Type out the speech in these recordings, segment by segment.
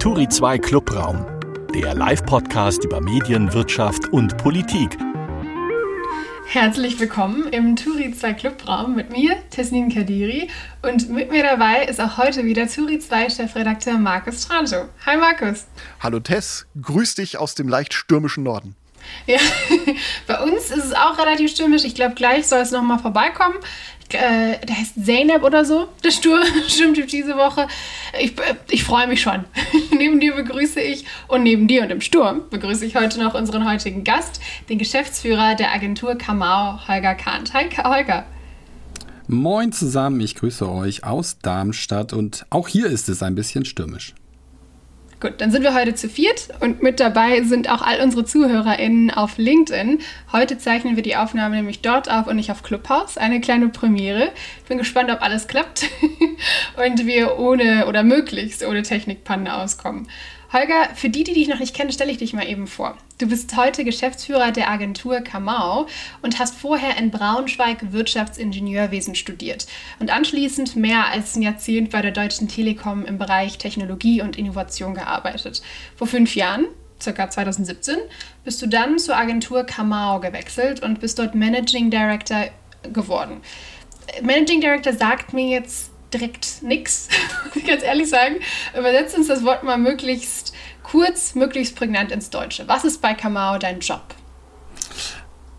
Turi 2 Clubraum, der Live-Podcast über Medien, Wirtschaft und Politik. Herzlich willkommen im Turi 2 Clubraum mit mir, Tesnin Kadiri. Und mit mir dabei ist auch heute wieder Turi 2 Chefredakteur Markus Trancho. Hi Markus. Hallo Tess, grüß dich aus dem leicht stürmischen Norden. Ja, bei uns ist es auch relativ stürmisch. Ich glaube, gleich soll es nochmal vorbeikommen äh, der heißt Zeynep oder so, der Stur Sturmtyp diese Woche. Ich, äh, ich freue mich schon. neben dir begrüße ich und neben dir und im Sturm begrüße ich heute noch unseren heutigen Gast, den Geschäftsführer der Agentur Kamau, Holger Kahnt. Hi, Holger. Moin zusammen, ich grüße euch aus Darmstadt und auch hier ist es ein bisschen stürmisch. Gut, dann sind wir heute zu viert und mit dabei sind auch all unsere ZuhörerInnen auf LinkedIn. Heute zeichnen wir die Aufnahme nämlich dort auf und nicht auf Clubhouse. Eine kleine Premiere. Ich bin gespannt, ob alles klappt und wir ohne oder möglichst ohne Technikpanne auskommen. Holger, für die, die dich noch nicht kennen, stelle ich dich mal eben vor. Du bist heute Geschäftsführer der Agentur Kamau und hast vorher in Braunschweig Wirtschaftsingenieurwesen studiert und anschließend mehr als ein Jahrzehnt bei der Deutschen Telekom im Bereich Technologie und Innovation gearbeitet. Vor fünf Jahren circa 2017, bist du dann zur Agentur Kamau gewechselt und bist dort Managing Director geworden. Managing Director sagt mir jetzt direkt nichts, muss ich ganz ehrlich sagen. Übersetzt uns das Wort mal möglichst kurz, möglichst prägnant ins Deutsche. Was ist bei Kamau dein Job?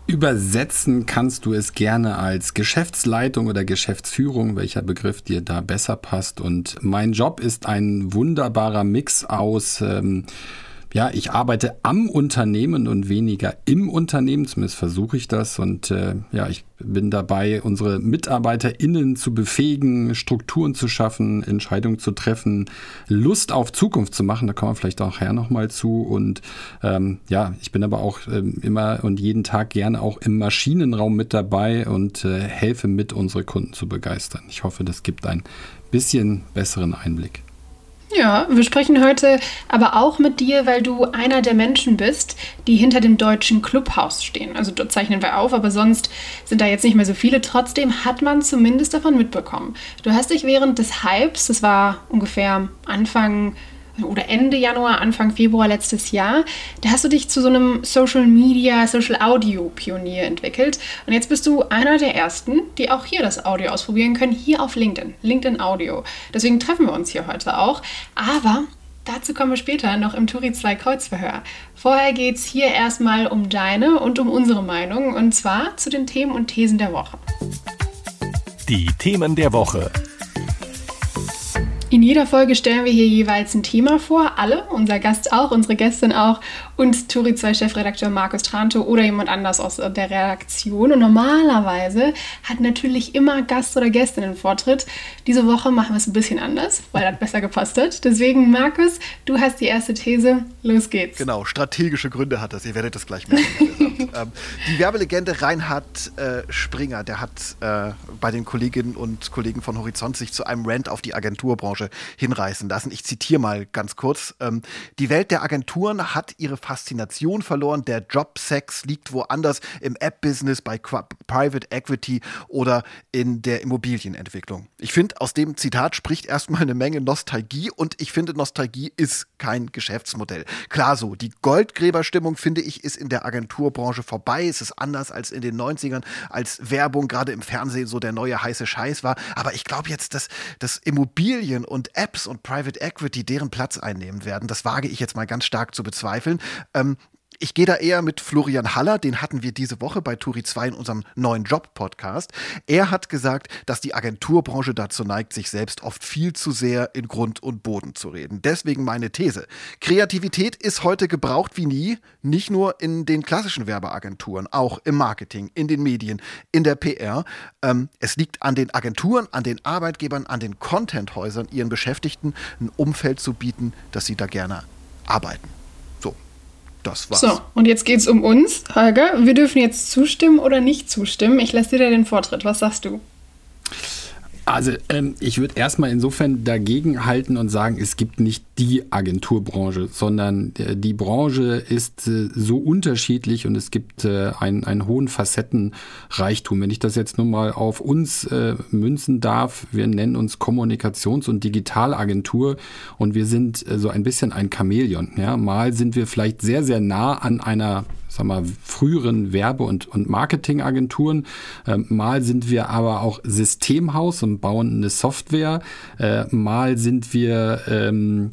Übersetzen kannst du es gerne als Geschäftsleitung oder Geschäftsführung, welcher Begriff dir da besser passt. Und mein Job ist ein wunderbarer Mix aus ähm, ja, ich arbeite am Unternehmen und weniger im Unternehmen, zumindest versuche ich das. Und äh, ja, ich bin dabei, unsere MitarbeiterInnen zu befähigen, Strukturen zu schaffen, Entscheidungen zu treffen, Lust auf Zukunft zu machen. Da kommen wir vielleicht auch her nochmal zu. Und ähm, ja, ich bin aber auch ähm, immer und jeden Tag gerne auch im Maschinenraum mit dabei und äh, helfe mit, unsere Kunden zu begeistern. Ich hoffe, das gibt ein bisschen besseren Einblick. Ja, wir sprechen heute aber auch mit dir, weil du einer der Menschen bist, die hinter dem deutschen Clubhaus stehen. Also dort zeichnen wir auf, aber sonst sind da jetzt nicht mehr so viele. Trotzdem hat man zumindest davon mitbekommen. Du hast dich während des Hypes, das war ungefähr Anfang oder Ende Januar, Anfang Februar letztes Jahr, da hast du dich zu so einem Social Media, Social Audio Pionier entwickelt. Und jetzt bist du einer der ersten, die auch hier das Audio ausprobieren können, hier auf LinkedIn, LinkedIn Audio. Deswegen treffen wir uns hier heute auch. Aber dazu kommen wir später noch im Turi 2 Kreuzverhör. Vorher geht es hier erstmal um deine und um unsere Meinung und zwar zu den Themen und Thesen der Woche. Die Themen der Woche. In jeder Folge stellen wir hier jeweils ein Thema vor, alle, unser Gast auch, unsere Gästin auch und Turi 2 Chefredakteur Markus Tranto oder jemand anders aus der Redaktion. Und normalerweise hat natürlich immer Gast oder Gästin einen Vortritt. Diese Woche machen wir es ein bisschen anders, weil das besser gepasst hat. Deswegen, Markus, du hast die erste These. Los geht's. Genau, strategische Gründe hat das. Ihr werdet das gleich merken. ähm, die Werbelegende Reinhard äh, Springer, der hat äh, bei den Kolleginnen und Kollegen von Horizont sich zu einem Rant auf die Agenturbranche Branche hinreißen lassen. Ich zitiere mal ganz kurz. Ähm, die Welt der Agenturen hat ihre Faszination verloren. Der Jobsex liegt woanders im App-Business, bei Qu Private Equity oder in der Immobilienentwicklung. Ich finde, aus dem Zitat spricht erstmal eine Menge Nostalgie und ich finde, Nostalgie ist kein Geschäftsmodell. Klar so, die Goldgräberstimmung, finde ich, ist in der Agenturbranche vorbei. Es ist anders als in den 90ern, als Werbung gerade im Fernsehen so der neue heiße Scheiß war. Aber ich glaube jetzt, dass, dass Immobilien und Apps und Private Equity deren Platz einnehmen werden. Das wage ich jetzt mal ganz stark zu bezweifeln. Ähm, ich gehe da eher mit Florian Haller, den hatten wir diese Woche bei Turi 2 in unserem neuen Job-Podcast. Er hat gesagt, dass die Agenturbranche dazu neigt, sich selbst oft viel zu sehr in Grund und Boden zu reden. Deswegen meine These. Kreativität ist heute gebraucht wie nie, nicht nur in den klassischen Werbeagenturen, auch im Marketing, in den Medien, in der PR. Ähm, es liegt an den Agenturen, an den Arbeitgebern, an den Contenthäusern, ihren Beschäftigten ein Umfeld zu bieten, dass sie da gerne arbeiten. Das war's. So, und jetzt geht's um uns. Holger, wir dürfen jetzt zustimmen oder nicht zustimmen. Ich lasse dir da den Vortritt. Was sagst du? Also ähm, ich würde erstmal insofern dagegen halten und sagen, es gibt nicht die Agenturbranche, sondern äh, die Branche ist äh, so unterschiedlich und es gibt äh, einen, einen hohen Facettenreichtum. Wenn ich das jetzt nur mal auf uns münzen darf, wir nennen uns Kommunikations- und Digitalagentur und wir sind so ein bisschen ein Chamäleon. Ja? Mal sind wir vielleicht sehr, sehr nah an einer sag mal, früheren Werbe- und, und Marketingagenturen. Ähm, mal sind wir aber auch Systemhaus und bauen eine Software. Mal sind wir ähm,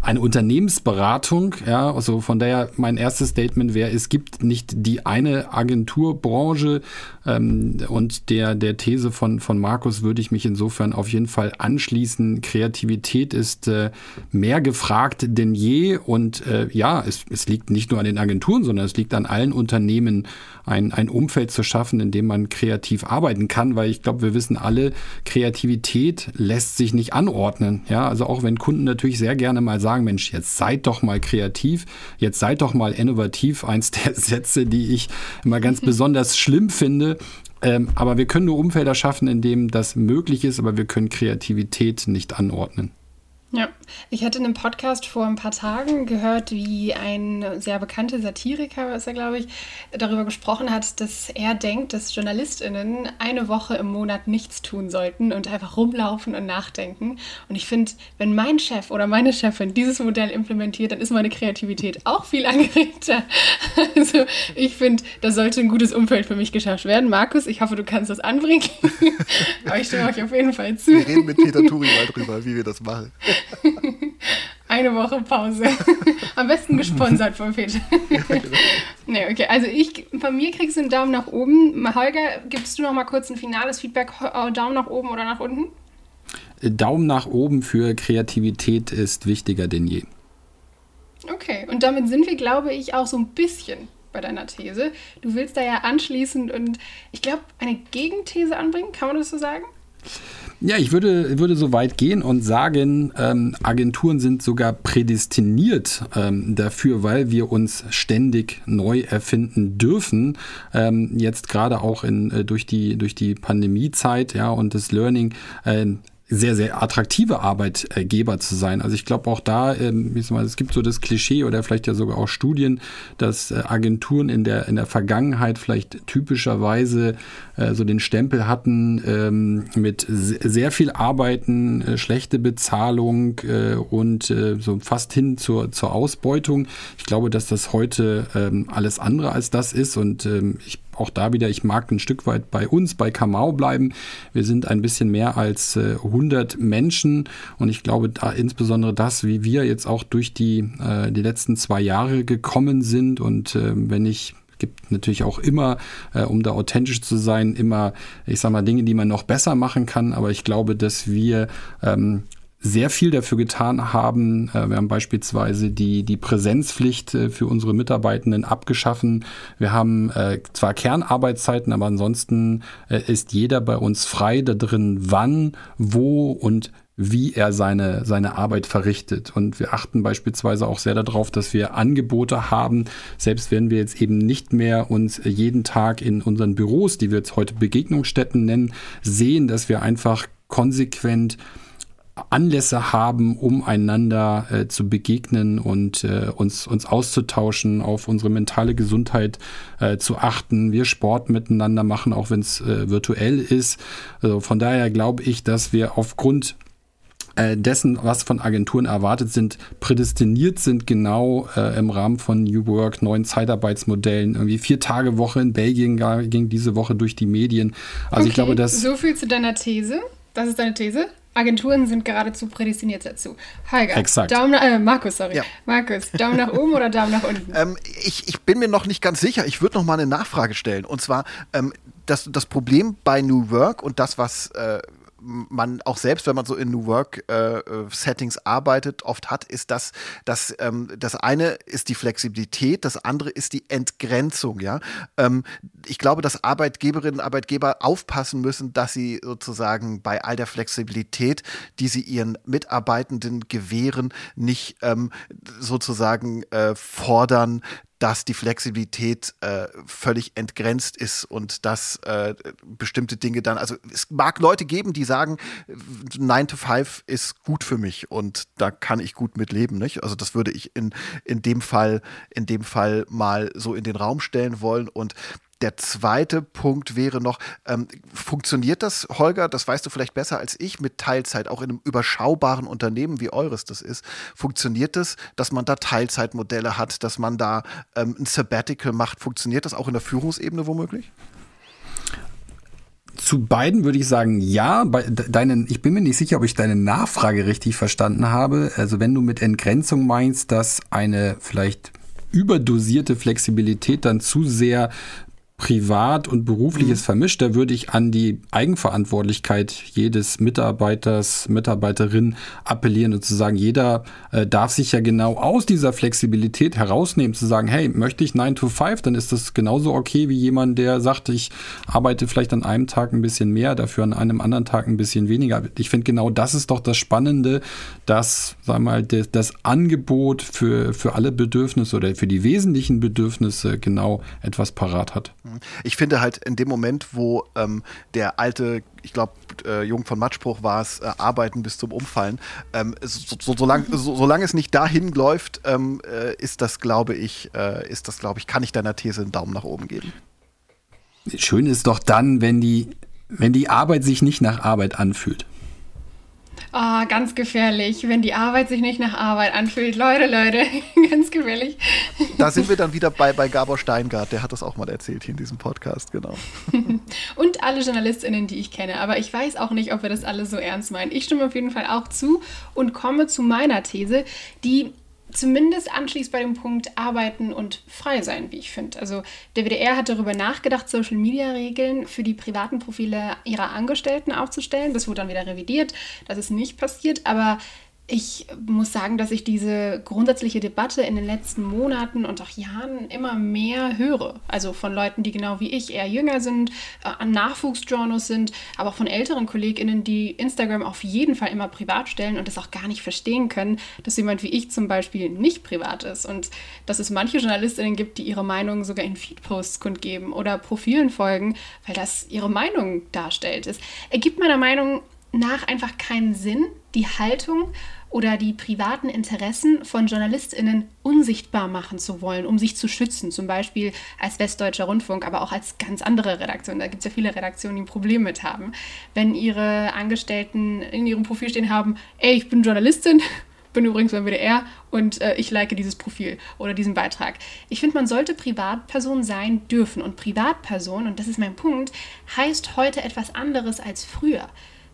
eine Unternehmensberatung. Ja, also von daher mein erstes Statement wäre, es gibt nicht die eine Agenturbranche ähm, und der, der These von, von Markus würde ich mich insofern auf jeden Fall anschließen. Kreativität ist äh, mehr gefragt denn je und äh, ja, es, es liegt nicht nur an den Agenturen, sondern es liegt an allen Unternehmen, ein, ein Umfeld zu schaffen, in dem man kreativ arbeiten kann, weil ich glaube, wir wissen alle, Kreativität lässt sich nicht anordnen. Ja, also auch wenn Kunden natürlich sehr gerne mal sagen, Mensch, jetzt seid doch mal kreativ, jetzt seid doch mal innovativ, eins der Sätze, die ich immer ganz besonders schlimm finde. Ähm, aber wir können nur Umfelder schaffen, in denen das möglich ist, aber wir können Kreativität nicht anordnen. Ja, ich hatte in einem Podcast vor ein paar Tagen gehört, wie ein sehr bekannter Satiriker, ist er glaube ich, darüber gesprochen hat, dass er denkt, dass JournalistInnen eine Woche im Monat nichts tun sollten und einfach rumlaufen und nachdenken. Und ich finde, wenn mein Chef oder meine Chefin dieses Modell implementiert, dann ist meine Kreativität auch viel angeregter. Also ich finde, da sollte ein gutes Umfeld für mich geschafft werden. Markus, ich hoffe, du kannst das anbringen. Aber ich stimme euch auf jeden Fall zu. Wir reden mit Peter Turi mal drüber, wie wir das machen. Eine Woche Pause. Am besten gesponsert von Peter. Ja, genau. nee, okay. Also ich, von mir kriegst du einen Daumen nach oben. Holger, gibst du noch mal kurz ein finales Feedback? Äh, Daumen nach oben oder nach unten? Daumen nach oben für Kreativität ist wichtiger denn je. Okay, und damit sind wir, glaube ich, auch so ein bisschen bei deiner These. Du willst da ja anschließend und ich glaube, eine Gegenthese anbringen, kann man das so sagen? Ja, ich würde, würde so weit gehen und sagen, ähm, Agenturen sind sogar prädestiniert ähm, dafür, weil wir uns ständig neu erfinden dürfen. Ähm, jetzt gerade auch in, äh, durch, die, durch die Pandemiezeit ja, und das Learning. Äh, sehr, sehr attraktive Arbeitgeber zu sein. Also ich glaube auch da, ähm, mal, es gibt so das Klischee oder vielleicht ja sogar auch Studien, dass äh, Agenturen in der, in der Vergangenheit vielleicht typischerweise äh, so den Stempel hatten ähm, mit sehr viel Arbeiten, äh, schlechte Bezahlung äh, und äh, so fast hin zur, zur Ausbeutung. Ich glaube, dass das heute ähm, alles andere als das ist und ähm, ich auch da wieder, ich mag ein Stück weit bei uns, bei Kamau bleiben. Wir sind ein bisschen mehr als äh, 100 Menschen und ich glaube da insbesondere das, wie wir jetzt auch durch die, äh, die letzten zwei Jahre gekommen sind und äh, wenn ich gibt natürlich auch immer, äh, um da authentisch zu sein, immer, ich sag mal, Dinge, die man noch besser machen kann. Aber ich glaube, dass wir ähm, sehr viel dafür getan haben. Äh, wir haben beispielsweise die, die Präsenzpflicht äh, für unsere Mitarbeitenden abgeschaffen. Wir haben äh, zwar Kernarbeitszeiten, aber ansonsten ist jeder bei uns frei da drin, wann, wo und wie er seine, seine Arbeit verrichtet. Und wir achten beispielsweise auch sehr darauf, dass wir Angebote haben, selbst wenn wir jetzt eben nicht mehr uns jeden Tag in unseren Büros, die wir jetzt heute Begegnungsstätten nennen, sehen, dass wir einfach konsequent Anlässe haben, um einander äh, zu begegnen und äh, uns, uns auszutauschen, auf unsere mentale Gesundheit äh, zu achten, wir Sport miteinander machen, auch wenn es äh, virtuell ist. Also von daher glaube ich, dass wir aufgrund äh, dessen, was von Agenturen erwartet sind, prädestiniert sind, genau äh, im Rahmen von New Work, neuen Zeitarbeitsmodellen. Irgendwie vier Tage Woche in Belgien ging diese Woche durch die Medien. Also okay, ich glaube, dass. So viel zu deiner These. Das ist deine These? Agenturen sind geradezu prädestiniert dazu. Holger, Exakt. Daumen nach, äh, Markus, sorry. Ja. Markus, Daumen nach oben oder Daumen nach unten? Ähm, ich, ich bin mir noch nicht ganz sicher. Ich würde noch mal eine Nachfrage stellen. Und zwar, ähm, das, das Problem bei New Work und das, was äh, man auch selbst, wenn man so in New Work äh, Settings arbeitet, oft hat, ist das, dass ähm, das eine ist die Flexibilität, das andere ist die Entgrenzung. Ja, ähm, ich glaube, dass Arbeitgeberinnen und Arbeitgeber aufpassen müssen, dass sie sozusagen bei all der Flexibilität, die sie ihren Mitarbeitenden gewähren, nicht ähm, sozusagen äh, fordern, dass die Flexibilität äh, völlig entgrenzt ist und dass äh, bestimmte Dinge dann, also es mag Leute geben, die sagen, 9 to 5 ist gut für mich und da kann ich gut mit leben, nicht? Also das würde ich in, in dem Fall, in dem Fall mal so in den Raum stellen wollen und der zweite Punkt wäre noch, ähm, funktioniert das, Holger, das weißt du vielleicht besser als ich, mit Teilzeit, auch in einem überschaubaren Unternehmen wie eures das ist, funktioniert das, dass man da Teilzeitmodelle hat, dass man da ähm, ein Sabbatical macht, funktioniert das auch in der Führungsebene womöglich? Zu beiden würde ich sagen, ja. Bei deinen, ich bin mir nicht sicher, ob ich deine Nachfrage richtig verstanden habe. Also wenn du mit Entgrenzung meinst, dass eine vielleicht überdosierte Flexibilität dann zu sehr Privat und Berufliches mhm. vermischt, da würde ich an die Eigenverantwortlichkeit jedes Mitarbeiters, Mitarbeiterin appellieren und zu sagen, jeder äh, darf sich ja genau aus dieser Flexibilität herausnehmen, zu sagen, hey, möchte ich 9 to 5, dann ist das genauso okay wie jemand, der sagt, ich arbeite vielleicht an einem Tag ein bisschen mehr, dafür an einem anderen Tag ein bisschen weniger. Ich finde genau das ist doch das Spannende, dass, sag mal, das, das Angebot für, für alle Bedürfnisse oder für die wesentlichen Bedürfnisse genau etwas parat hat. Ich finde halt in dem Moment, wo ähm, der alte, ich glaube, äh, Jung von Matschbruch war es, äh, arbeiten bis zum Umfallen, ähm, so, so, solange so, solang es nicht dahin läuft, ähm, äh, ist das, glaube ich, äh, ist das, glaube ich, kann ich deiner These einen Daumen nach oben geben. Schön ist doch dann, wenn die, wenn die Arbeit sich nicht nach Arbeit anfühlt. Oh, ganz gefährlich, wenn die Arbeit sich nicht nach Arbeit anfühlt. Leute, Leute, ganz gefährlich. Da sind wir dann wieder bei, bei Gabor Steingart, der hat das auch mal erzählt hier in diesem Podcast, genau. Und alle JournalistInnen, die ich kenne. Aber ich weiß auch nicht, ob wir das alle so ernst meinen. Ich stimme auf jeden Fall auch zu und komme zu meiner These, die zumindest anschließt bei dem Punkt Arbeiten und frei sein, wie ich finde. Also der WDR hat darüber nachgedacht, Social-Media-Regeln für die privaten Profile ihrer Angestellten aufzustellen. Das wurde dann wieder revidiert, das ist nicht passiert, aber ich muss sagen, dass ich diese grundsätzliche Debatte in den letzten Monaten und auch Jahren immer mehr höre. Also von Leuten, die genau wie ich eher jünger sind, äh, an Nachwuchsjournals sind, aber auch von älteren KollegInnen, die Instagram auf jeden Fall immer privat stellen und das auch gar nicht verstehen können, dass jemand wie ich zum Beispiel nicht privat ist. Und dass es manche JournalistInnen gibt, die ihre Meinung sogar in Feedposts kundgeben oder Profilen folgen, weil das ihre Meinung darstellt. Es ergibt meiner Meinung nach einfach keinen Sinn, die Haltung oder die privaten Interessen von JournalistInnen unsichtbar machen zu wollen, um sich zu schützen. Zum Beispiel als Westdeutscher Rundfunk, aber auch als ganz andere Redaktionen. Da gibt es ja viele Redaktionen, die ein Problem mit haben. Wenn ihre Angestellten in ihrem Profil stehen haben, ey, ich bin Journalistin, bin übrigens beim WDR und äh, ich like dieses Profil oder diesen Beitrag. Ich finde, man sollte Privatperson sein dürfen. Und Privatperson, und das ist mein Punkt, heißt heute etwas anderes als früher.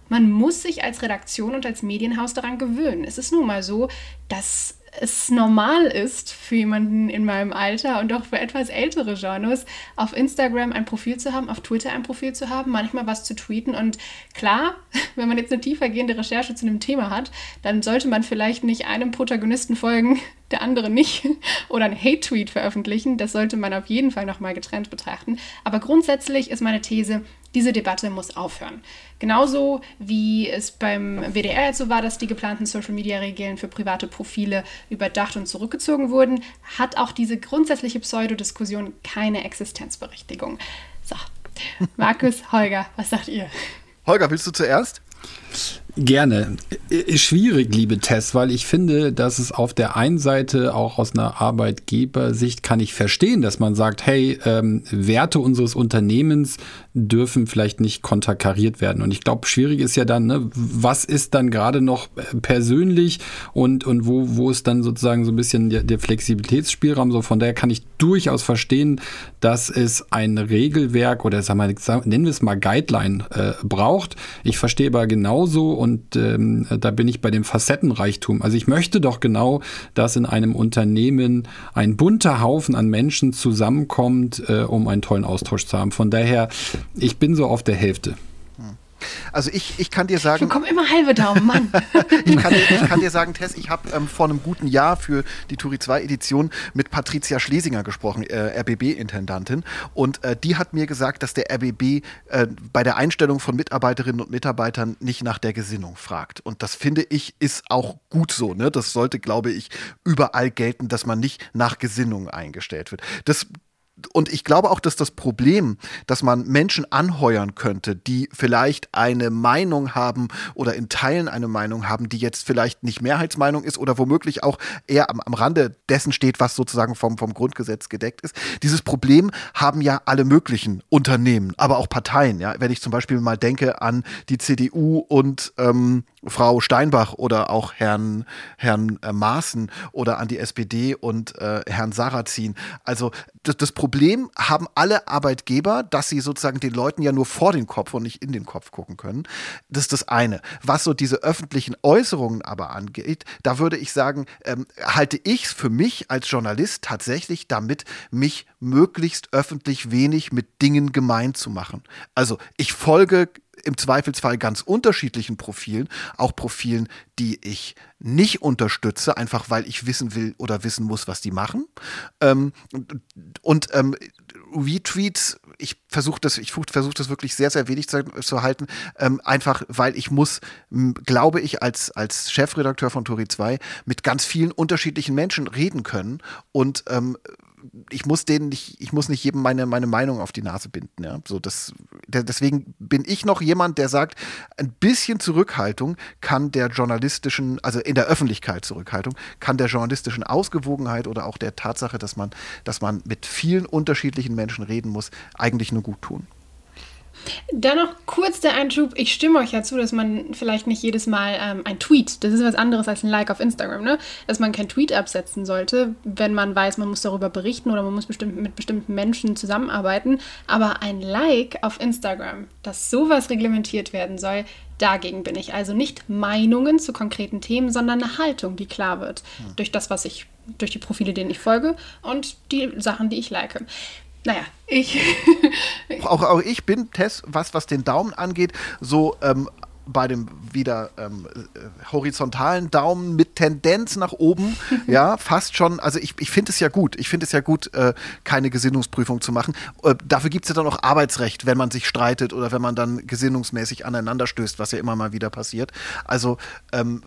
Man muss sich als Redaktion und als Medienhaus daran gewöhnen. Es ist nun mal so, dass es normal ist für jemanden in meinem Alter und auch für etwas ältere Genres, auf Instagram ein Profil zu haben, auf Twitter ein Profil zu haben, manchmal was zu tweeten. Und klar, wenn man jetzt eine tiefergehende Recherche zu einem Thema hat, dann sollte man vielleicht nicht einem Protagonisten folgen, der andere nicht, oder einen Hate-Tweet veröffentlichen. Das sollte man auf jeden Fall nochmal getrennt betrachten. Aber grundsätzlich ist meine These, diese Debatte muss aufhören. Genauso wie es beim WDR jetzt so war, dass die geplanten Social-Media-Regeln für private Profile überdacht und zurückgezogen wurden, hat auch diese grundsätzliche Pseudodiskussion keine Existenzberechtigung. So, Markus, Holger, was sagt ihr? Holger, willst du zuerst? Gerne. Schwierig, liebe Tess, weil ich finde, dass es auf der einen Seite auch aus einer Arbeitgebersicht kann ich verstehen, dass man sagt, hey, ähm, Werte unseres Unternehmens dürfen vielleicht nicht konterkariert werden. Und ich glaube, schwierig ist ja dann, ne, was ist dann gerade noch persönlich und, und wo, wo ist dann sozusagen so ein bisschen der, der Flexibilitätsspielraum. So von daher kann ich durchaus verstehen, dass es ein Regelwerk oder sagen wir, nennen wir es mal Guideline äh, braucht. Ich verstehe aber genauso und ähm, da bin ich bei dem Facettenreichtum. Also ich möchte doch genau, dass in einem Unternehmen ein bunter Haufen an Menschen zusammenkommt, äh, um einen tollen Austausch zu haben. Von daher, ich bin so auf der Hälfte. Also ich, ich kann dir sagen. Ich bekomme immer halbe Daumen, Mann. ich, kann dir, ich, kann dir, sagen, Tess, ich habe ähm, vor einem guten Jahr für die Turi 2 Edition mit Patricia Schlesinger gesprochen, äh, RBB-Intendantin. Und äh, die hat mir gesagt, dass der RBB äh, bei der Einstellung von Mitarbeiterinnen und Mitarbeitern nicht nach der Gesinnung fragt. Und das finde ich ist auch gut so. Ne? Das sollte, glaube ich, überall gelten, dass man nicht nach Gesinnung eingestellt wird. Das und ich glaube auch, dass das Problem, dass man Menschen anheuern könnte, die vielleicht eine Meinung haben oder in Teilen eine Meinung haben, die jetzt vielleicht nicht Mehrheitsmeinung ist oder womöglich auch eher am, am Rande dessen steht, was sozusagen vom, vom Grundgesetz gedeckt ist. Dieses Problem haben ja alle möglichen Unternehmen, aber auch Parteien. Ja? Wenn ich zum Beispiel mal denke an die CDU und ähm, Frau Steinbach oder auch Herrn, Herrn äh, Maaßen oder an die SPD und äh, Herrn Sarrazin. Also das, das Problem haben alle Arbeitgeber, dass sie sozusagen den Leuten ja nur vor den Kopf und nicht in den Kopf gucken können. Das ist das eine. Was so diese öffentlichen Äußerungen aber angeht, da würde ich sagen, ähm, halte ich es für mich als Journalist tatsächlich damit, mich möglichst öffentlich wenig mit Dingen gemein zu machen. Also ich folge im Zweifelsfall ganz unterschiedlichen Profilen, auch Profilen, die ich nicht unterstütze, einfach weil ich wissen will oder wissen muss, was die machen. Ähm, und ähm, Retweets, ich versuche das, ich versuche das wirklich sehr, sehr wenig zu, zu halten, ähm, einfach weil ich muss, glaube ich, als, als Chefredakteur von Tori 2 mit ganz vielen unterschiedlichen Menschen reden können und ähm, ich muss denen nicht, ich muss nicht jedem meine, meine Meinung auf die Nase binden. Ja? So, das, deswegen bin ich noch jemand, der sagt, ein bisschen Zurückhaltung kann der journalistischen, also in der Öffentlichkeit Zurückhaltung, kann der journalistischen Ausgewogenheit oder auch der Tatsache, dass man, dass man mit vielen unterschiedlichen Menschen reden muss, eigentlich nur gut tun. Dann noch kurz der Einschub. Ich stimme euch ja zu, dass man vielleicht nicht jedes Mal ähm, ein Tweet, das ist was anderes als ein Like auf Instagram, ne? dass man kein Tweet absetzen sollte, wenn man weiß, man muss darüber berichten oder man muss bestimmt, mit bestimmten Menschen zusammenarbeiten. Aber ein Like auf Instagram, dass sowas reglementiert werden soll, dagegen bin ich. Also nicht Meinungen zu konkreten Themen, sondern eine Haltung, die klar wird hm. durch das, was ich durch die Profile, denen ich folge und die Sachen, die ich like. Naja, ich. auch, auch ich bin, Tess, was, was den Daumen angeht, so ähm, bei dem wieder ähm, äh, horizontalen Daumen mit Tendenz nach oben, ja, fast schon, also ich, ich finde es ja gut, ich finde es ja gut, äh, keine Gesinnungsprüfung zu machen. Äh, dafür gibt es ja dann auch Arbeitsrecht, wenn man sich streitet oder wenn man dann gesinnungsmäßig aneinander stößt, was ja immer mal wieder passiert. Also ähm,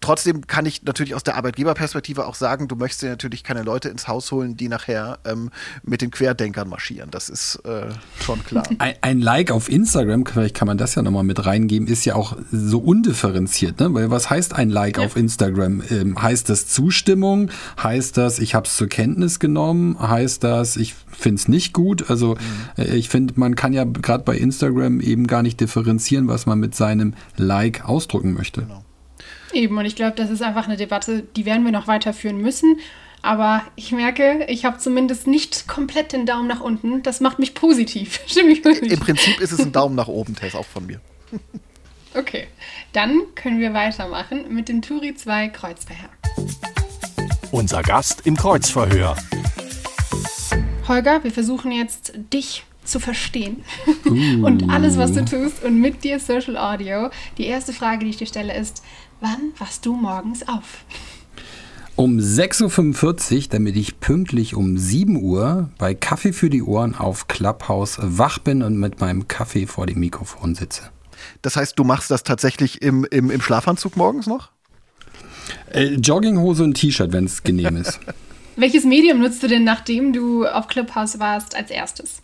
trotzdem kann ich natürlich aus der Arbeitgeberperspektive auch sagen, du möchtest ja natürlich keine Leute ins Haus holen, die nachher ähm, mit den Querdenkern marschieren. Das ist äh, schon klar. Ein, ein Like auf Instagram, vielleicht kann man das ja nochmal mit reingeben, ist ja auch so undifferenziert, ne? Weil was heißt ein Like ja. auf Instagram? Ähm, heißt das Zustimmung? Heißt das, ich habe es zur Kenntnis genommen? Heißt das, ich finde es nicht gut? Also mhm. äh, ich finde, man kann ja gerade bei Instagram eben gar nicht differenzieren, was man mit seinem Like ausdrücken möchte. Genau. Eben, und ich glaube, das ist einfach eine Debatte, die werden wir noch weiterführen müssen. Aber ich merke, ich habe zumindest nicht komplett den Daumen nach unten. Das macht mich positiv. Stimmt mich positiv. Im Prinzip ist es ein Daumen nach oben, Tess, auch von mir. Okay, dann können wir weitermachen mit dem Turi 2 Kreuzverhör. Unser Gast im Kreuzverhör. Holger, wir versuchen jetzt dich zu verstehen uh. und alles, was du tust und mit dir Social Audio. Die erste Frage, die ich dir stelle, ist, wann wachst du morgens auf? Um 6.45 Uhr, damit ich pünktlich um 7 Uhr bei Kaffee für die Ohren auf Clubhouse wach bin und mit meinem Kaffee vor dem Mikrofon sitze. Das heißt, du machst das tatsächlich im, im, im Schlafanzug morgens noch? Äh, Jogginghose und T-Shirt, wenn es genehm ist. Welches Medium nutzt du denn, nachdem du auf Clubhouse warst, als erstes?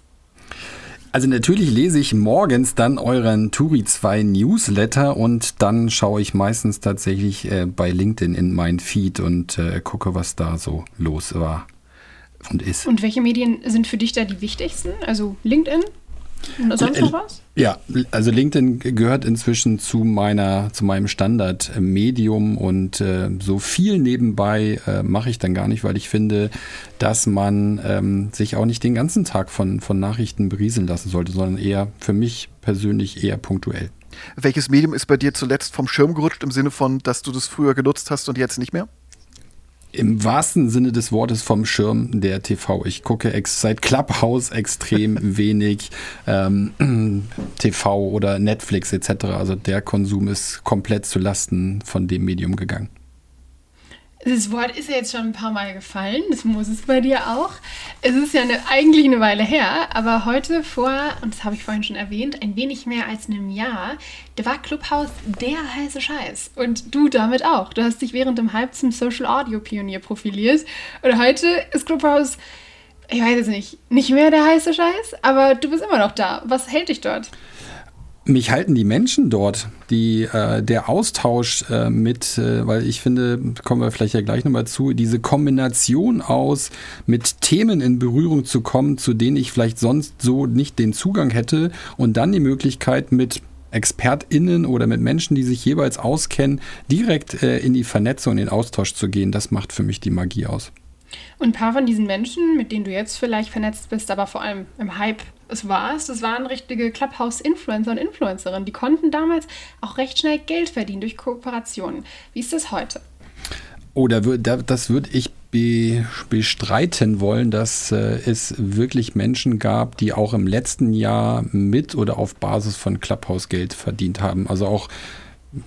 Also natürlich lese ich morgens dann euren Turi 2 Newsletter und dann schaue ich meistens tatsächlich äh, bei LinkedIn in mein Feed und äh, gucke, was da so los war und ist. Und welche Medien sind für dich da die wichtigsten? Also LinkedIn, sonst noch was? Ja, also LinkedIn gehört inzwischen zu meiner, zu meinem Standardmedium und äh, so viel nebenbei äh, mache ich dann gar nicht, weil ich finde, dass man ähm, sich auch nicht den ganzen Tag von, von Nachrichten berieseln lassen sollte, sondern eher für mich persönlich eher punktuell. Welches Medium ist bei dir zuletzt vom Schirm gerutscht im Sinne von, dass du das früher genutzt hast und jetzt nicht mehr? Im wahrsten Sinne des Wortes vom Schirm der TV. Ich gucke ex seit Clubhouse extrem wenig ähm, TV oder Netflix etc. Also der Konsum ist komplett zu Lasten von dem Medium gegangen. Das Wort ist ja jetzt schon ein paar Mal gefallen, das muss es bei dir auch. Es ist ja eine, eigentlich eine Weile her, aber heute vor, und das habe ich vorhin schon erwähnt, ein wenig mehr als einem Jahr, da war Clubhouse der heiße Scheiß. Und du damit auch. Du hast dich während dem Hype zum Social Audio Pionier profiliert. Und heute ist Clubhouse, ich weiß es nicht, nicht mehr der heiße Scheiß, aber du bist immer noch da. Was hält dich dort? Mich halten die Menschen dort, die, äh, der Austausch äh, mit, äh, weil ich finde, kommen wir vielleicht ja gleich nochmal zu, diese Kombination aus, mit Themen in Berührung zu kommen, zu denen ich vielleicht sonst so nicht den Zugang hätte und dann die Möglichkeit mit ExpertInnen oder mit Menschen, die sich jeweils auskennen, direkt äh, in die Vernetzung, in den Austausch zu gehen, das macht für mich die Magie aus. Und ein paar von diesen Menschen, mit denen du jetzt vielleicht vernetzt bist, aber vor allem im Hype es war's, das waren richtige Clubhouse-Influencer und Influencerinnen. Die konnten damals auch recht schnell Geld verdienen durch Kooperationen. Wie ist das heute? Oh, da würd, da, das würde ich be, bestreiten wollen, dass äh, es wirklich Menschen gab, die auch im letzten Jahr mit oder auf Basis von Clubhouse Geld verdient haben. Also auch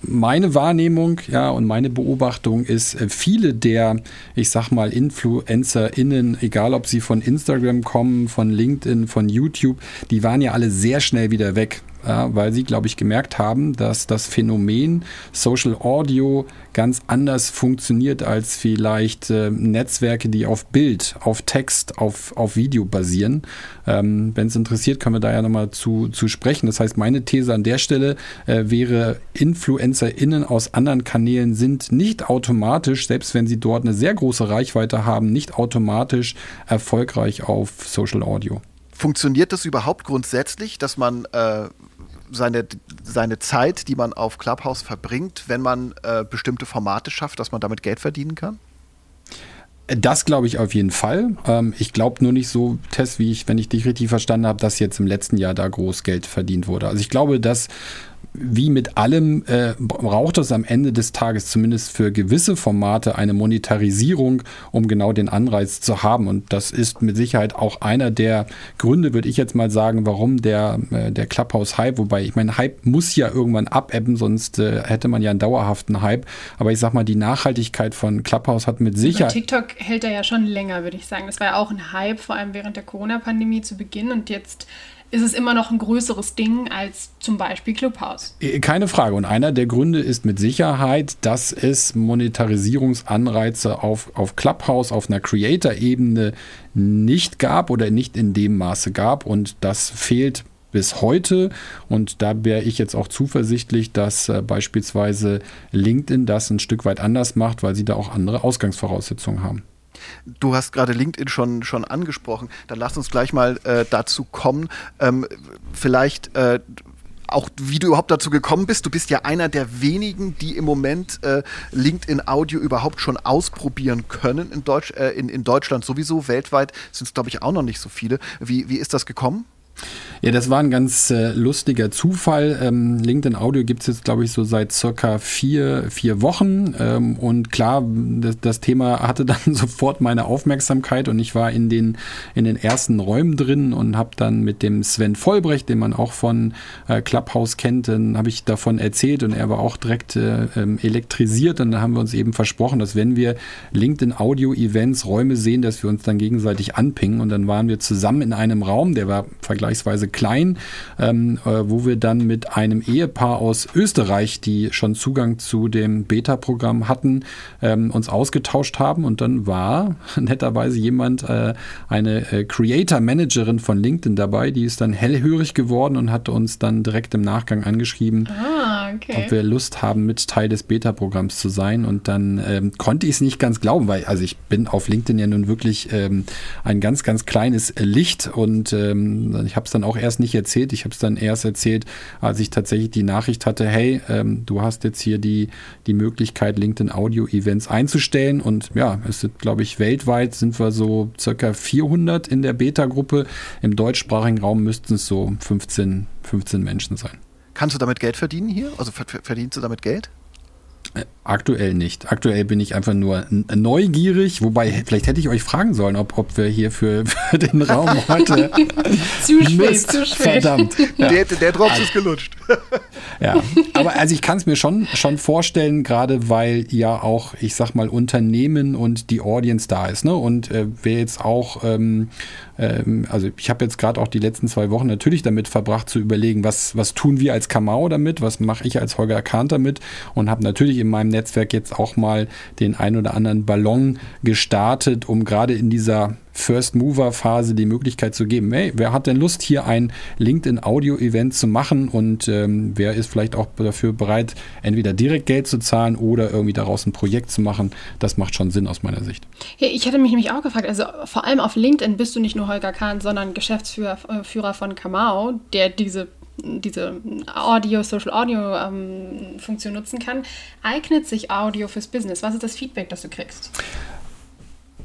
meine Wahrnehmung, ja, und meine Beobachtung ist, äh, viele der, ich sag mal, InfluencerInnen, egal ob sie von Instagram kommen, von LinkedIn, von YouTube, die waren ja alle sehr schnell wieder weg ja, weil sie, glaube ich, gemerkt haben, dass das Phänomen Social Audio ganz anders funktioniert als vielleicht äh, Netzwerke, die auf Bild, auf Text, auf, auf Video basieren. Ähm, Wenn es interessiert, können wir da ja nochmal zu, zu sprechen. Das heißt, meine These an der Stelle äh, wäre, InfluencerInnen aus anderen Kanälen sind nicht automatisch, selbst wenn sie dort eine sehr große Reichweite haben, nicht automatisch erfolgreich auf Social Audio. Funktioniert das überhaupt grundsätzlich, dass man äh, seine, seine Zeit, die man auf Clubhouse verbringt, wenn man äh, bestimmte Formate schafft, dass man damit Geld verdienen kann? Das glaube ich auf jeden Fall. Ähm, ich glaube nur nicht so, Tess, wie ich, wenn ich dich richtig verstanden habe, dass jetzt im letzten Jahr da groß Geld verdient wurde. Also ich glaube, dass wie mit allem äh, braucht es am Ende des Tages zumindest für gewisse Formate eine Monetarisierung, um genau den Anreiz zu haben. Und das ist mit Sicherheit auch einer der Gründe, würde ich jetzt mal sagen, warum der, äh, der Clubhouse-Hype, wobei ich meine, Hype muss ja irgendwann abebben, sonst äh, hätte man ja einen dauerhaften Hype. Aber ich sag mal, die Nachhaltigkeit von Clubhouse hat mit Sicherheit. TikTok hält er ja schon länger, würde ich sagen. Das war ja auch ein Hype, vor allem während der Corona-Pandemie zu Beginn. Und jetzt ist es immer noch ein größeres Ding als zum Beispiel Clubhouse. Äh, keine Frage. Und einer der Gründe ist mit Sicherheit, dass es Monetarisierungsanreize auf, auf Clubhouse, auf einer Creator-Ebene nicht gab oder nicht in dem Maße gab. Und das fehlt bis heute. Und da wäre ich jetzt auch zuversichtlich, dass äh, beispielsweise LinkedIn das ein Stück weit anders macht, weil sie da auch andere Ausgangsvoraussetzungen haben. Du hast gerade LinkedIn schon, schon angesprochen. Dann lass uns gleich mal äh, dazu kommen. Ähm, vielleicht äh, auch wie du überhaupt dazu gekommen bist. Du bist ja einer der wenigen, die im Moment äh, LinkedIn Audio überhaupt schon ausprobieren können in, Deutsch, äh, in, in Deutschland sowieso. Weltweit sind es, glaube ich, auch noch nicht so viele. Wie, wie ist das gekommen? Ja, das war ein ganz äh, lustiger Zufall. Ähm, LinkedIn Audio gibt es jetzt, glaube ich, so seit circa vier, vier Wochen. Ähm, und klar, das, das, Thema hatte dann sofort meine Aufmerksamkeit und ich war in den, in den ersten Räumen drin und habe dann mit dem Sven Vollbrecht, den man auch von äh, Clubhouse kennt, dann habe ich davon erzählt und er war auch direkt äh, ähm, elektrisiert. Und dann haben wir uns eben versprochen, dass wenn wir LinkedIn Audio Events Räume sehen, dass wir uns dann gegenseitig anpingen. Und dann waren wir zusammen in einem Raum, der war vergleichsweise klein, ähm, äh, wo wir dann mit einem Ehepaar aus Österreich, die schon Zugang zu dem Beta-Programm hatten, ähm, uns ausgetauscht haben. Und dann war netterweise jemand, äh, eine äh, Creator-Managerin von LinkedIn dabei, die ist dann hellhörig geworden und hat uns dann direkt im Nachgang angeschrieben, ah, okay. ob wir Lust haben, mit Teil des Beta-Programms zu sein. Und dann ähm, konnte ich es nicht ganz glauben, weil also ich bin auf LinkedIn ja nun wirklich ähm, ein ganz, ganz kleines Licht und ähm, ich habe es dann auch erst nicht erzählt. Ich habe es dann erst erzählt, als ich tatsächlich die Nachricht hatte, hey, ähm, du hast jetzt hier die, die Möglichkeit, LinkedIn Audio Events einzustellen. Und ja, es sind, glaube ich, weltweit sind wir so circa 400 in der Beta-Gruppe. Im deutschsprachigen Raum müssten es so 15, 15 Menschen sein. Kannst du damit Geld verdienen hier? Also verdienst du damit Geld? Aktuell nicht. Aktuell bin ich einfach nur neugierig, wobei vielleicht hätte ich euch fragen sollen, ob, ob wir hier für, für den Raum heute. zu spät, Mist, zu spät. Verdammt. Ja. Der, der Drops also, ist gelutscht. ja, aber also ich kann es mir schon, schon vorstellen, gerade weil ja auch, ich sag mal, Unternehmen und die Audience da ist. Ne? Und äh, wer jetzt auch ähm, ähm, also ich habe jetzt gerade auch die letzten zwei Wochen natürlich damit verbracht zu überlegen, was, was tun wir als Kamau damit, was mache ich als Holger Kahn damit und habe natürlich in meinem Netzwerk jetzt auch mal den ein oder anderen Ballon gestartet, um gerade in dieser First Mover Phase die Möglichkeit zu geben, hey, wer hat denn Lust, hier ein LinkedIn Audio Event zu machen und ähm, wer ist vielleicht auch dafür bereit, entweder direkt Geld zu zahlen oder irgendwie daraus ein Projekt zu machen? Das macht schon Sinn aus meiner Sicht. Hey, ich hatte mich nämlich auch gefragt, also vor allem auf LinkedIn bist du nicht nur Holger Kahn, sondern Geschäftsführer äh, von Kamau, der diese diese Audio, Social Audio ähm, Funktion nutzen kann. Eignet sich Audio fürs Business? Was ist das Feedback, das du kriegst?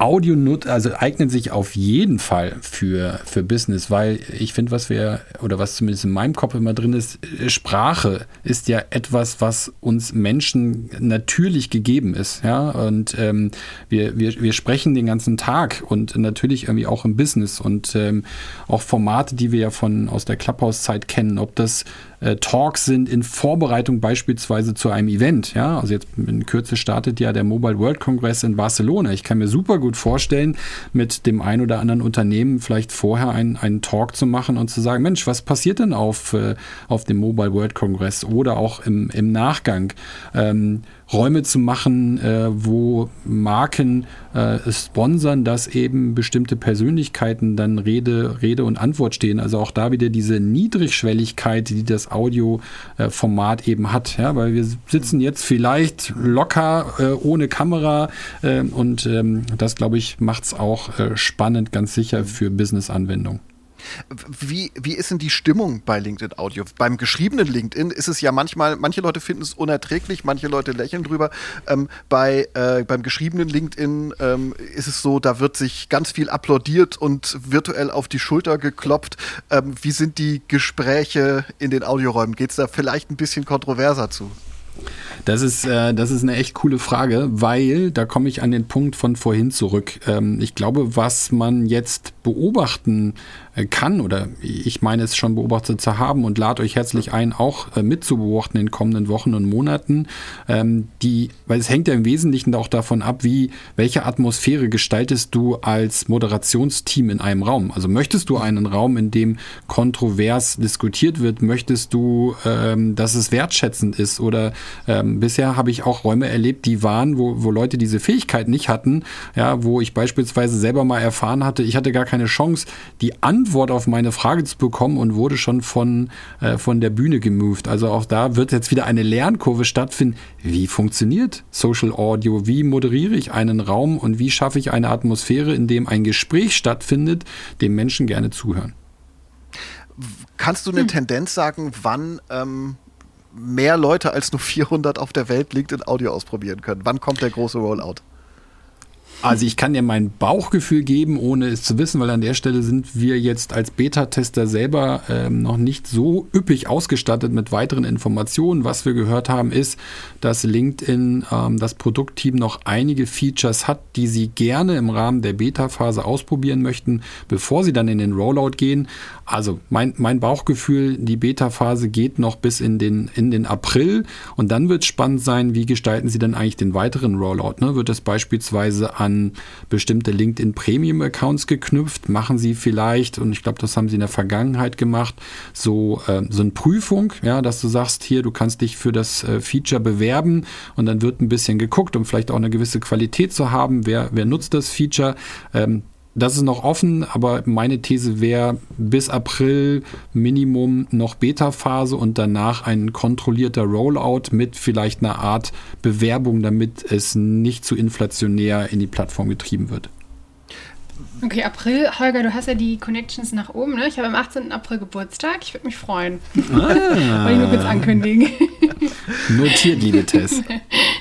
Audio nut also eignet sich auf jeden Fall für, für Business, weil ich finde, was wir, oder was zumindest in meinem Kopf immer drin ist, Sprache ist ja etwas, was uns Menschen natürlich gegeben ist. Ja? Und ähm, wir, wir, wir sprechen den ganzen Tag und natürlich irgendwie auch im Business und ähm, auch Formate, die wir ja von aus der Clubhouse-Zeit kennen, ob das äh, Talks sind in Vorbereitung beispielsweise zu einem Event. Ja, also jetzt in Kürze startet ja der Mobile World Congress in Barcelona. Ich kann mir super gut vorstellen, mit dem ein oder anderen Unternehmen vielleicht vorher einen, einen Talk zu machen und zu sagen, Mensch, was passiert denn auf, äh, auf dem Mobile World Congress oder auch im, im Nachgang? Ähm, Räume zu machen, äh, wo Marken äh, sponsern, dass eben bestimmte Persönlichkeiten dann Rede, Rede und Antwort stehen. Also auch da wieder diese Niedrigschwelligkeit, die das Audioformat eben hat. Ja, weil wir sitzen jetzt vielleicht locker äh, ohne Kamera äh, und ähm, das, glaube ich, macht es auch äh, spannend, ganz sicher für Business-Anwendungen. Wie, wie ist denn die Stimmung bei LinkedIn Audio? Beim geschriebenen LinkedIn ist es ja manchmal, manche Leute finden es unerträglich, manche Leute lächeln drüber. Ähm, bei, äh, beim geschriebenen LinkedIn ähm, ist es so, da wird sich ganz viel applaudiert und virtuell auf die Schulter geklopft. Ähm, wie sind die Gespräche in den Audioräumen? Geht es da vielleicht ein bisschen kontroverser zu? Das ist, äh, das ist eine echt coole Frage, weil da komme ich an den Punkt von vorhin zurück. Ähm, ich glaube, was man jetzt beobachten äh, kann, oder ich meine es schon beobachtet zu haben und lade euch herzlich ein, auch äh, mitzubeobachten in den kommenden Wochen und Monaten, ähm, die, weil es hängt ja im Wesentlichen auch davon ab, wie, welche Atmosphäre gestaltest du als Moderationsteam in einem Raum? Also möchtest du einen Raum, in dem kontrovers diskutiert wird? Möchtest du, ähm, dass es wertschätzend ist? Oder ähm, bisher habe ich auch Räume erlebt, die waren, wo, wo Leute diese Fähigkeit nicht hatten, ja, wo ich beispielsweise selber mal erfahren hatte, ich hatte gar keine Chance, die Antwort auf meine Frage zu bekommen und wurde schon von, äh, von der Bühne gemoved. Also auch da wird jetzt wieder eine Lernkurve stattfinden. Wie funktioniert Social Audio? Wie moderiere ich einen Raum und wie schaffe ich eine Atmosphäre, in dem ein Gespräch stattfindet, dem Menschen gerne zuhören? Kannst du eine hm. Tendenz sagen, wann ähm, mehr Leute als nur 400 auf der Welt LinkedIn Audio ausprobieren können? Wann kommt der große Rollout? Also ich kann dir mein Bauchgefühl geben, ohne es zu wissen, weil an der Stelle sind wir jetzt als Beta-Tester selber ähm, noch nicht so üppig ausgestattet mit weiteren Informationen. Was wir gehört haben, ist, dass LinkedIn ähm, das Produktteam noch einige Features hat, die sie gerne im Rahmen der Beta-Phase ausprobieren möchten, bevor sie dann in den Rollout gehen. Also mein, mein Bauchgefühl, die Beta-Phase geht noch bis in den, in den April und dann wird spannend sein, wie gestalten sie dann eigentlich den weiteren Rollout. Ne? Wird es beispielsweise an bestimmte LinkedIn Premium Accounts geknüpft? Machen Sie vielleicht, und ich glaube, das haben Sie in der Vergangenheit gemacht, so, äh, so eine Prüfung, ja, dass du sagst, hier, du kannst dich für das äh, Feature bewerben und dann wird ein bisschen geguckt, um vielleicht auch eine gewisse Qualität zu haben. Wer, wer nutzt das Feature? Ähm, das ist noch offen, aber meine These wäre bis April Minimum noch Beta-Phase und danach ein kontrollierter Rollout mit vielleicht einer Art Bewerbung, damit es nicht zu inflationär in die Plattform getrieben wird. Okay, April. Holger, du hast ja die Connections nach oben, ne? Ich habe am 18. April Geburtstag. Ich würde mich freuen. Ah. Wollte ich nur kurz ankündigen. Notiert, liebe Tess.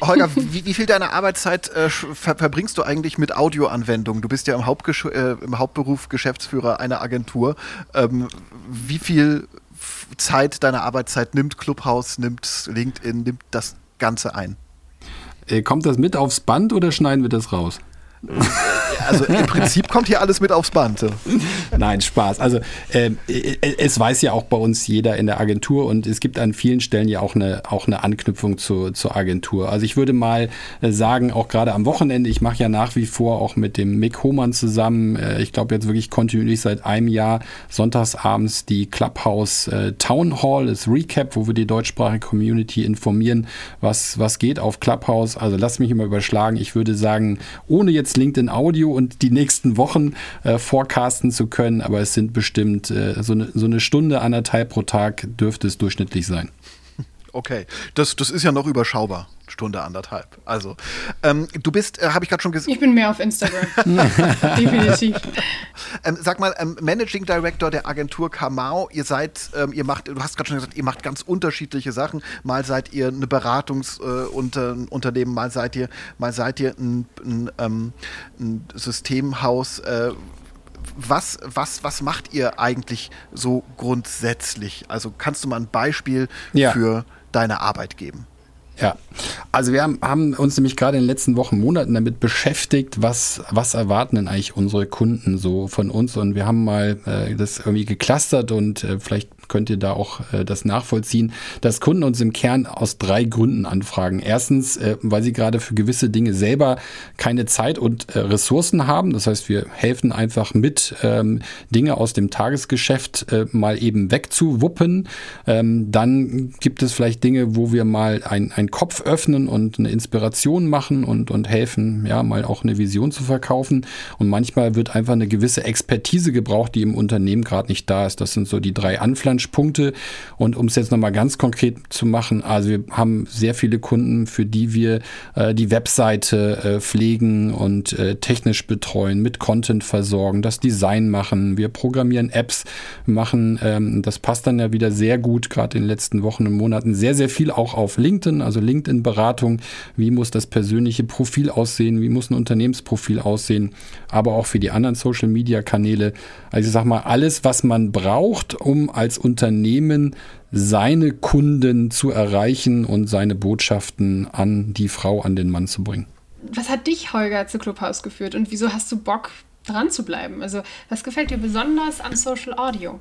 Holger, wie, wie viel deiner Arbeitszeit äh, ver verbringst du eigentlich mit Audioanwendungen? Du bist ja im, Hauptgesch äh, im Hauptberuf Geschäftsführer einer Agentur. Ähm, wie viel Zeit deiner Arbeitszeit nimmt Clubhouse, nimmt LinkedIn, nimmt das Ganze ein? Äh, kommt das mit aufs Band oder schneiden wir das raus? Also im Prinzip kommt hier alles mit aufs Band. Nein, Spaß. Also äh, es weiß ja auch bei uns jeder in der Agentur und es gibt an vielen Stellen ja auch eine, auch eine Anknüpfung zu, zur Agentur. Also ich würde mal äh, sagen, auch gerade am Wochenende, ich mache ja nach wie vor auch mit dem Mick Hohmann zusammen, äh, ich glaube jetzt wirklich kontinuierlich seit einem Jahr sonntagsabends die Clubhouse äh, Town Hall, das Recap, wo wir die deutschsprachige Community informieren, was, was geht auf Clubhouse. Also lass mich immer überschlagen. Ich würde sagen, ohne jetzt LinkedIn Audio und die nächsten Wochen äh, forecasten zu können, aber es sind bestimmt äh, so, eine, so eine Stunde, anderthalb pro Tag dürfte es durchschnittlich sein. Okay, das, das ist ja noch überschaubar. Stunde anderthalb. Also, ähm, du bist, äh, habe ich gerade schon gesagt. Ich bin mehr auf Instagram. Definitiv. Ähm, sag mal, ähm, Managing Director der Agentur Kamau, ihr seid, ähm, ihr macht, du hast gerade schon gesagt, ihr macht ganz unterschiedliche Sachen. Mal seid ihr eine Beratungsunternehmen, äh, mal seid ihr, mal seid ihr ein, ein, ähm, ein Systemhaus. Äh, was, was, was macht ihr eigentlich so grundsätzlich? Also kannst du mal ein Beispiel ja. für deine Arbeit geben? Ja, also wir haben, haben, uns nämlich gerade in den letzten Wochen, Monaten damit beschäftigt, was, was erwarten denn eigentlich unsere Kunden so von uns und wir haben mal äh, das irgendwie geclustert und äh, vielleicht könnt ihr da auch äh, das nachvollziehen, dass Kunden uns im Kern aus drei Gründen anfragen. Erstens, äh, weil sie gerade für gewisse Dinge selber keine Zeit und äh, Ressourcen haben. Das heißt, wir helfen einfach mit, ähm, Dinge aus dem Tagesgeschäft äh, mal eben wegzuwuppen. Ähm, dann gibt es vielleicht Dinge, wo wir mal einen Kopf öffnen und eine Inspiration machen und, und helfen, ja, mal auch eine Vision zu verkaufen. Und manchmal wird einfach eine gewisse Expertise gebraucht, die im Unternehmen gerade nicht da ist. Das sind so die drei Anflanschen. Punte. Und um es jetzt nochmal ganz konkret zu machen, also wir haben sehr viele Kunden, für die wir äh, die Webseite äh, pflegen und äh, technisch betreuen, mit Content versorgen, das Design machen. Wir programmieren Apps, machen, ähm, das passt dann ja wieder sehr gut, gerade in den letzten Wochen und Monaten, sehr, sehr viel auch auf LinkedIn, also LinkedIn-Beratung. Wie muss das persönliche Profil aussehen? Wie muss ein Unternehmensprofil aussehen? Aber auch für die anderen Social-Media-Kanäle. Also ich sag mal, alles, was man braucht, um als Unternehmen seine Kunden zu erreichen und seine Botschaften an die Frau, an den Mann zu bringen. Was hat dich, Holger, zu Clubhouse geführt und wieso hast du Bock, dran zu bleiben? Also, was gefällt dir besonders an Social Audio?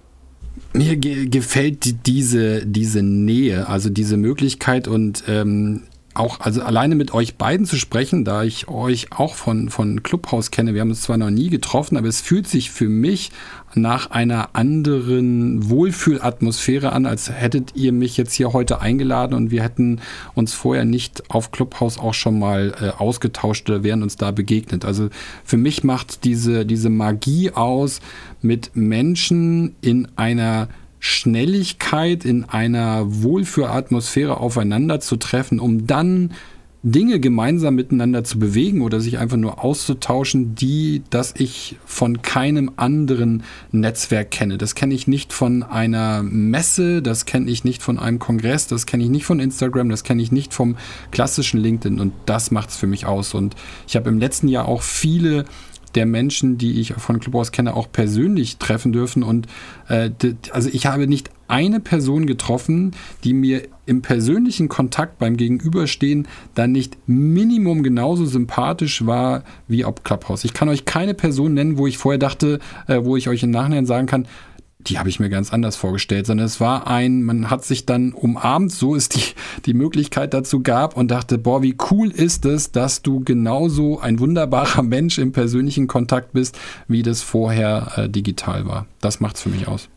Mir ge gefällt diese, diese Nähe, also diese Möglichkeit und ähm, auch, also alleine mit euch beiden zu sprechen, da ich euch auch von, von Clubhouse kenne, wir haben uns zwar noch nie getroffen, aber es fühlt sich für mich nach einer anderen Wohlfühlatmosphäre an, als hättet ihr mich jetzt hier heute eingeladen und wir hätten uns vorher nicht auf Clubhouse auch schon mal äh, ausgetauscht oder wären uns da begegnet. Also für mich macht diese, diese Magie aus, mit Menschen in einer Schnelligkeit in einer Wohlfühlatmosphäre aufeinander zu treffen, um dann Dinge gemeinsam miteinander zu bewegen oder sich einfach nur auszutauschen, die, dass ich von keinem anderen Netzwerk kenne. Das kenne ich nicht von einer Messe, das kenne ich nicht von einem Kongress, das kenne ich nicht von Instagram, das kenne ich nicht vom klassischen LinkedIn und das macht es für mich aus. Und ich habe im letzten Jahr auch viele der Menschen, die ich von Clubhouse kenne, auch persönlich treffen dürfen. Und äh, also ich habe nicht eine Person getroffen, die mir im persönlichen Kontakt beim Gegenüberstehen dann nicht Minimum genauso sympathisch war wie auf Clubhouse. Ich kann euch keine Person nennen, wo ich vorher dachte, äh, wo ich euch im Nachhinein sagen kann, die habe ich mir ganz anders vorgestellt, sondern es war ein, man hat sich dann umarmt, so ist die, die Möglichkeit dazu gab und dachte, boah, wie cool ist es, dass du genauso ein wunderbarer Mensch im persönlichen Kontakt bist, wie das vorher äh, digital war. Das macht's für mich aus.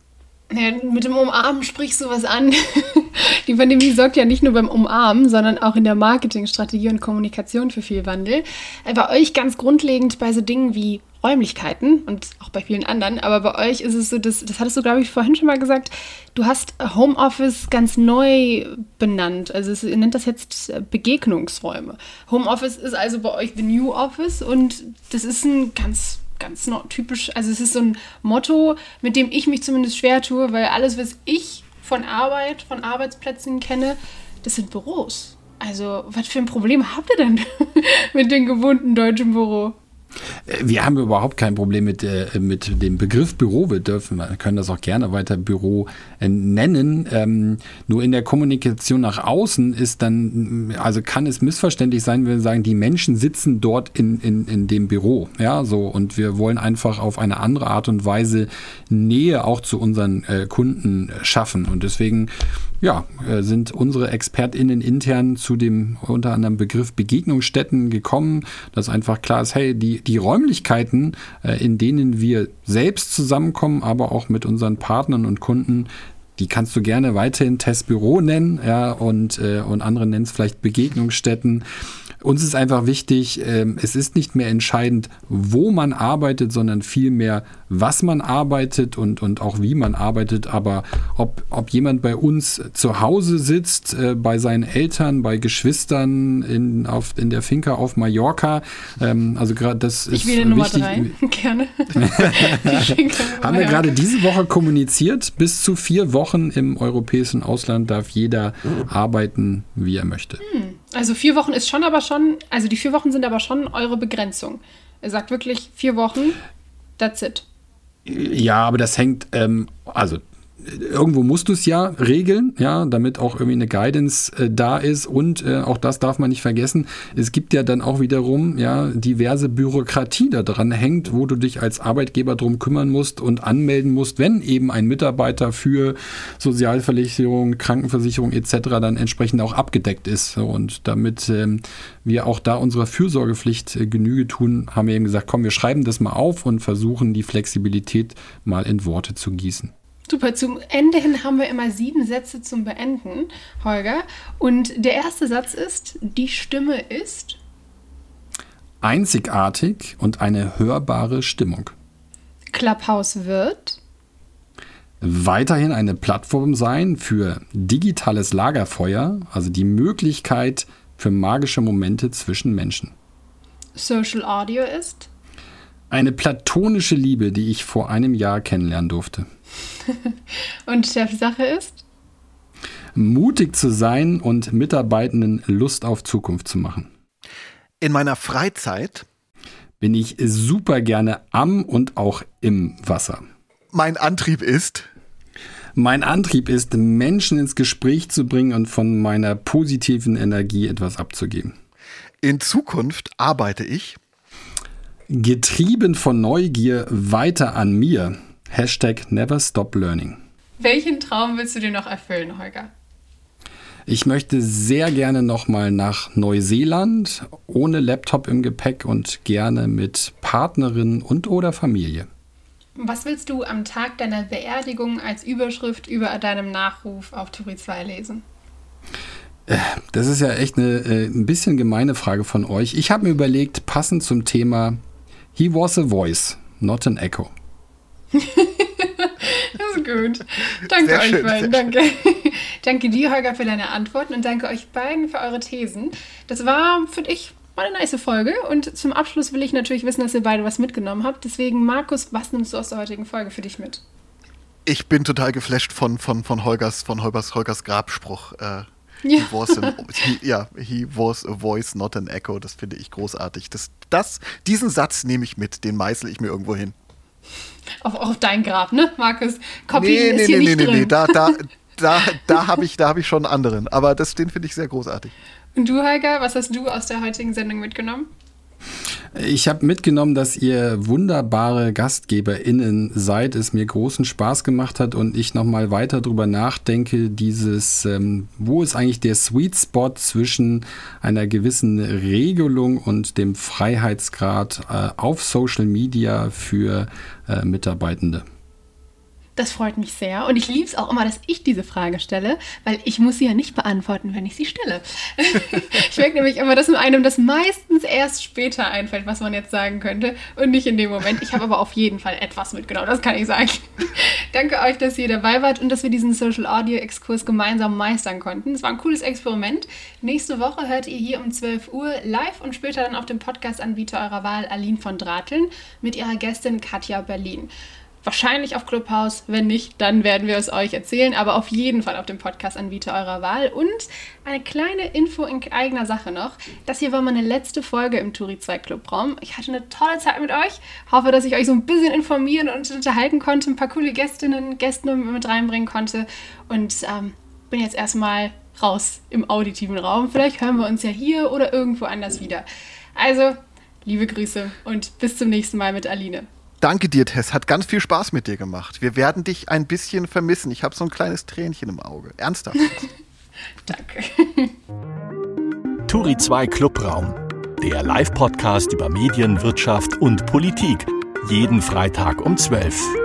Ja, mit dem Umarmen sprichst du was an. Die Pandemie sorgt ja nicht nur beim Umarmen, sondern auch in der Marketingstrategie und Kommunikation für viel Wandel. Äh, bei euch ganz grundlegend bei so Dingen wie Räumlichkeiten und auch bei vielen anderen, aber bei euch ist es so, das, das hattest du, glaube ich, vorhin schon mal gesagt, du hast Homeoffice ganz neu benannt. Also es, ihr nennt das jetzt Begegnungsräume. Homeoffice ist also bei euch the new office und das ist ein ganz ganz typisch, also es ist so ein Motto, mit dem ich mich zumindest schwer tue, weil alles, was ich von Arbeit, von Arbeitsplätzen kenne, das sind Büros. Also, was für ein Problem habt ihr denn mit dem gewohnten deutschen Büro? Wir haben überhaupt kein Problem mit, äh, mit dem Begriff Büro. Wir dürfen, wir können das auch gerne weiter Büro äh, nennen. Ähm, nur in der Kommunikation nach außen ist dann, also kann es missverständlich sein, wenn wir sagen, die Menschen sitzen dort in, in, in dem Büro. Ja, so. Und wir wollen einfach auf eine andere Art und Weise Nähe auch zu unseren äh, Kunden schaffen. Und deswegen ja, äh, sind unsere ExpertInnen intern zu dem unter anderem Begriff Begegnungsstätten gekommen, dass einfach klar ist, hey, die, die Räumlichkeiten, äh, in denen wir selbst zusammenkommen, aber auch mit unseren Partnern und Kunden, die kannst du gerne weiterhin Testbüro nennen, ja, und, äh, und andere nennen es vielleicht Begegnungsstätten. Uns ist einfach wichtig, ähm, es ist nicht mehr entscheidend, wo man arbeitet, sondern vielmehr, was man arbeitet und, und auch wie man arbeitet. Aber ob, ob jemand bei uns zu Hause sitzt, äh, bei seinen Eltern, bei Geschwistern in, auf, in der Finca auf Mallorca, ähm, also gerade das ich ist wähle Nummer wichtig. drei. Gerne. Haben wir gerade diese Woche kommuniziert, bis zu vier Wochen im europäischen Ausland darf jeder arbeiten, wie er möchte. Also vier Wochen ist schon aber schon, also die vier Wochen sind aber schon eure Begrenzung. Er sagt wirklich vier Wochen, that's it. Ja, aber das hängt, ähm, also irgendwo musst du es ja regeln, ja, damit auch irgendwie eine Guidance äh, da ist und äh, auch das darf man nicht vergessen. Es gibt ja dann auch wiederum ja diverse Bürokratie da dran hängt, wo du dich als Arbeitgeber drum kümmern musst und anmelden musst, wenn eben ein Mitarbeiter für Sozialversicherung, Krankenversicherung etc. dann entsprechend auch abgedeckt ist. Und damit ähm, wir auch da unserer Fürsorgepflicht äh, Genüge tun, haben wir eben gesagt, komm, wir schreiben das mal auf und versuchen die Flexibilität mal in Worte zu gießen. Super, zum Ende hin haben wir immer sieben Sätze zum Beenden, Holger. Und der erste Satz ist, die Stimme ist. Einzigartig und eine hörbare Stimmung. Clubhouse wird. Weiterhin eine Plattform sein für digitales Lagerfeuer, also die Möglichkeit für magische Momente zwischen Menschen. Social Audio ist. Eine platonische Liebe, die ich vor einem Jahr kennenlernen durfte. Und Chefsache ist. Mutig zu sein und Mitarbeitenden Lust auf Zukunft zu machen. In meiner Freizeit Bin ich super gerne am und auch im Wasser. mein Antrieb ist Mein Antrieb ist, Menschen ins Gespräch zu bringen und von meiner positiven Energie etwas abzugeben. in Zukunft arbeite ich Getrieben von Neugier weiter an mir. Hashtag never stop learning. Welchen Traum willst du dir noch erfüllen, Holger? Ich möchte sehr gerne nochmal nach Neuseeland, ohne Laptop im Gepäck und gerne mit Partnerin und oder Familie. Was willst du am Tag deiner Beerdigung als Überschrift über deinem Nachruf auf Turi 2 lesen? Das ist ja echt eine äh, ein bisschen gemeine Frage von euch. Ich habe mir überlegt, passend zum Thema He was a voice, not an echo. Gut. Danke Sehr euch schön, beiden. Danke. danke dir, Holger, für deine Antworten und danke euch beiden für eure Thesen. Das war, finde ich, mal eine nice Folge. Und zum Abschluss will ich natürlich wissen, dass ihr beide was mitgenommen habt. Deswegen, Markus, was nimmst du aus der heutigen Folge für dich mit? ich bin total geflasht von, von, von Holgers, von Holgers, Holgers Grabspruch. Äh, Ja. he, was an, he, ja, he was a voice, not an echo. Das finde ich großartig. Das, das, diesen Satz nehme ich mit, den meißel ich mir irgendwo hin. Auf, auf dein Grab, ne, Markus? Copy Nee, ist nee, hier nee, nicht nee, drin. nee, da, da, da, da habe ich, da hab ich schon einen anderen. Aber das, den finde ich sehr großartig. Und du, Holger, was hast du aus der heutigen Sendung mitgenommen? Ich habe mitgenommen, dass ihr wunderbare GastgeberInnen seid, es mir großen Spaß gemacht hat und ich nochmal weiter drüber nachdenke, dieses, ähm, wo ist eigentlich der Sweet Spot zwischen einer gewissen Regelung und dem Freiheitsgrad äh, auf Social Media für äh, Mitarbeitende? Das freut mich sehr. Und ich liebe es auch immer, dass ich diese Frage stelle, weil ich muss sie ja nicht beantworten, wenn ich sie stelle. ich merke nämlich immer, dass einem das meistens erst später einfällt, was man jetzt sagen könnte und nicht in dem Moment. Ich habe aber auf jeden Fall etwas mitgenommen, das kann ich sagen. Danke euch, dass ihr dabei wart und dass wir diesen Social Audio Exkurs gemeinsam meistern konnten. Es war ein cooles Experiment. Nächste Woche hört ihr hier um 12 Uhr live und später dann auf dem Podcast-Anbieter eurer Wahl Aline von Drateln mit ihrer Gästin Katja Berlin. Wahrscheinlich auf Clubhouse. Wenn nicht, dann werden wir es euch erzählen. Aber auf jeden Fall auf dem Podcast-Anbieter eurer Wahl. Und eine kleine Info in eigener Sache noch. Das hier war meine letzte Folge im Turi 2 Clubraum. Ich hatte eine tolle Zeit mit euch. Hoffe, dass ich euch so ein bisschen informieren und unterhalten konnte. Ein paar coole Gästinnen, Gäste mit reinbringen konnte. Und ähm, bin jetzt erstmal raus im auditiven Raum. Vielleicht hören wir uns ja hier oder irgendwo anders wieder. Also, liebe Grüße und bis zum nächsten Mal mit Aline. Danke dir, Tess. Hat ganz viel Spaß mit dir gemacht. Wir werden dich ein bisschen vermissen. Ich habe so ein kleines Tränchen im Auge. Ernsthaft. Danke. Turi 2 Clubraum, der Live-Podcast über Medien, Wirtschaft und Politik. Jeden Freitag um 12 Uhr.